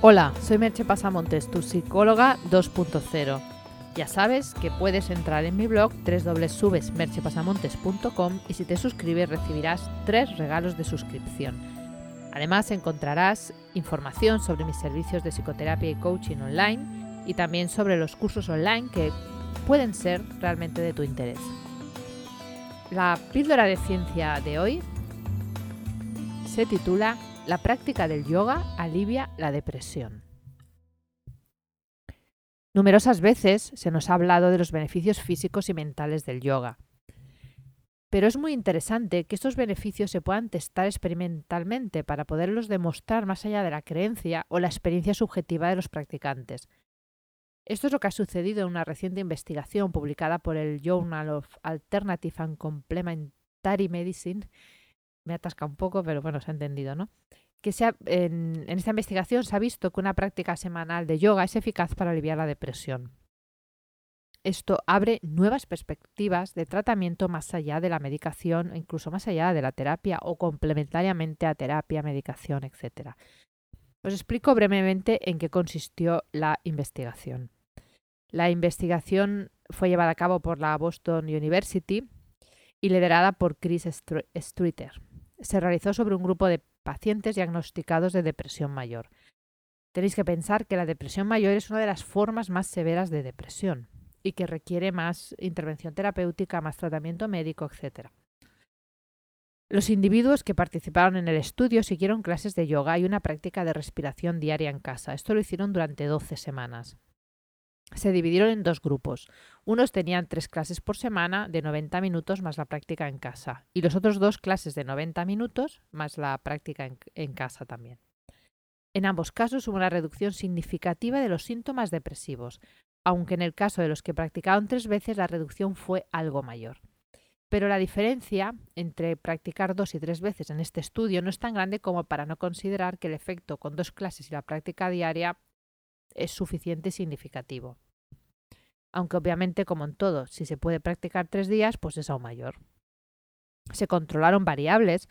Hola, soy Merche Pasamontes, tu psicóloga 2.0. Ya sabes que puedes entrar en mi blog www.merchepasamontes.com y si te suscribes recibirás tres regalos de suscripción. Además encontrarás información sobre mis servicios de psicoterapia y coaching online y también sobre los cursos online que pueden ser realmente de tu interés. La píldora de ciencia de hoy se titula la práctica del yoga alivia la depresión. Numerosas veces se nos ha hablado de los beneficios físicos y mentales del yoga. Pero es muy interesante que estos beneficios se puedan testar experimentalmente para poderlos demostrar más allá de la creencia o la experiencia subjetiva de los practicantes. Esto es lo que ha sucedido en una reciente investigación publicada por el Journal of Alternative and Complementary Medicine me atasca un poco, pero bueno, se ha entendido, ¿no? Que en, en esta investigación se ha visto que una práctica semanal de yoga es eficaz para aliviar la depresión. Esto abre nuevas perspectivas de tratamiento más allá de la medicación, incluso más allá de la terapia o complementariamente a terapia, medicación, etc. Os explico brevemente en qué consistió la investigación. La investigación fue llevada a cabo por la Boston University y liderada por Chris Streeter se realizó sobre un grupo de pacientes diagnosticados de depresión mayor. Tenéis que pensar que la depresión mayor es una de las formas más severas de depresión y que requiere más intervención terapéutica, más tratamiento médico, etc. Los individuos que participaron en el estudio siguieron clases de yoga y una práctica de respiración diaria en casa. Esto lo hicieron durante 12 semanas se dividieron en dos grupos. Unos tenían tres clases por semana de 90 minutos más la práctica en casa y los otros dos clases de 90 minutos más la práctica en, casa también. En ambos casos hubo una reducción significativa de los síntomas depresivos, aunque en el caso de los que practicaron tres veces la reducción fue algo mayor. Pero la diferencia entre practicar dos y tres veces en este estudio no es tan grande como para no considerar que el efecto con dos clases y la práctica diaria es suficiente y significativo. Aunque obviamente, como en todo, si se puede practicar tres días, pues es aún mayor. Se controlaron variables,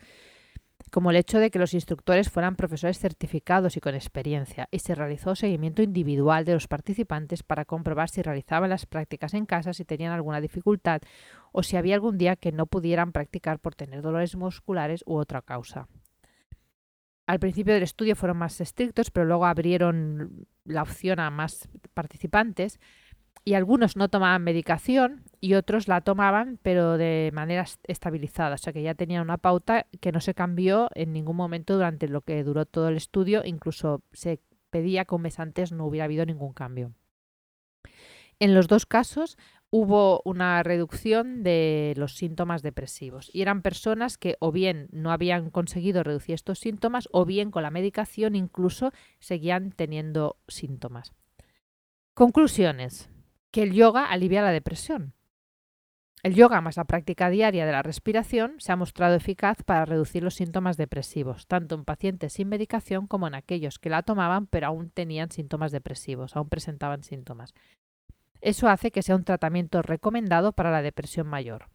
como el hecho de que los instructores fueran profesores certificados y con experiencia, y se realizó seguimiento individual de los participantes para comprobar si realizaban las prácticas en casa, si tenían alguna dificultad o si había algún día que no pudieran practicar por tener dolores musculares u otra causa. Al principio del estudio fueron más estrictos, pero luego abrieron la opción a más participantes y algunos no tomaban medicación y otros la tomaban pero de manera estabilizada, o sea que ya tenían una pauta que no se cambió en ningún momento durante lo que duró todo el estudio, incluso se pedía que un mes antes no hubiera habido ningún cambio. En los dos casos hubo una reducción de los síntomas depresivos y eran personas que o bien no habían conseguido reducir estos síntomas o bien con la medicación incluso seguían teniendo síntomas. Conclusiones. Que el yoga alivia la depresión. El yoga más la práctica diaria de la respiración se ha mostrado eficaz para reducir los síntomas depresivos, tanto en pacientes sin medicación como en aquellos que la tomaban pero aún tenían síntomas depresivos, aún presentaban síntomas. Eso hace que sea un tratamiento recomendado para la depresión mayor.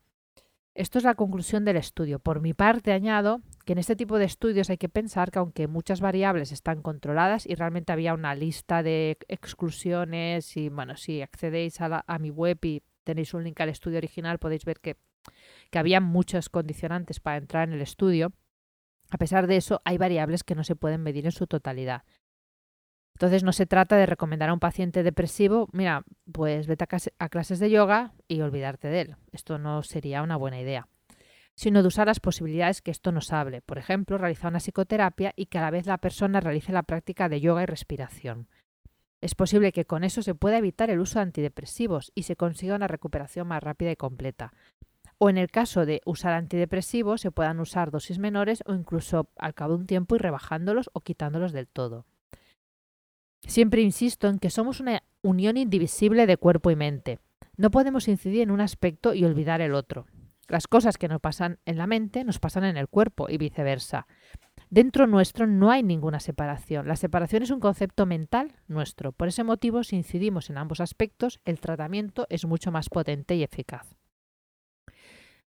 Esto es la conclusión del estudio. Por mi parte, añado que en este tipo de estudios hay que pensar que aunque muchas variables están controladas y realmente había una lista de exclusiones y bueno, si accedéis a, mi web y tenéis un link al estudio original podéis ver que, que había muchos condicionantes para entrar en el estudio. A pesar de eso, hay variables que no se pueden medir en su totalidad. Entonces no se trata de recomendar a un paciente depresivo, mira, pues vete a, clases de yoga y olvidarte de él. Esto no sería una buena idea. Sino de usar las posibilidades que esto nos hable. Por ejemplo, realizar una psicoterapia y que a la vez la persona realice la práctica de yoga y respiración. Es posible que con eso se pueda evitar el uso de antidepresivos y se consiga una recuperación más rápida y completa. O en el caso de usar antidepresivos, se puedan usar dosis menores o incluso al cabo de un tiempo ir rebajándolos o quitándolos del todo. Siempre insisto en que somos una unión indivisible de cuerpo y mente. No podemos incidir en un aspecto y olvidar el otro. Las cosas que nos pasan en la mente nos pasan en el cuerpo y viceversa. Dentro nuestro no hay ninguna separación. La separación es un concepto mental nuestro. Por ese motivo, si incidimos en ambos aspectos, el tratamiento es mucho más potente y eficaz.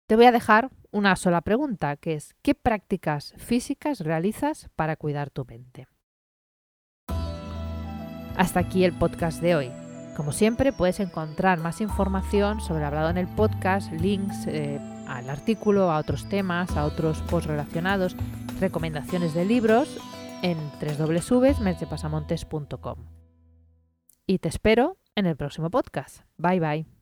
Te voy a dejar una sola pregunta, que es ¿qué prácticas físicas realizas para cuidar tu mente? Hasta aquí el podcast de hoy. Como siempre, puedes encontrar más información sobre hablado en el podcast, links eh, al artículo, a otros temas, a otros posts relacionados, recomendaciones de libros en www.mercepasamontes.com. Y te espero en el próximo podcast. Bye bye.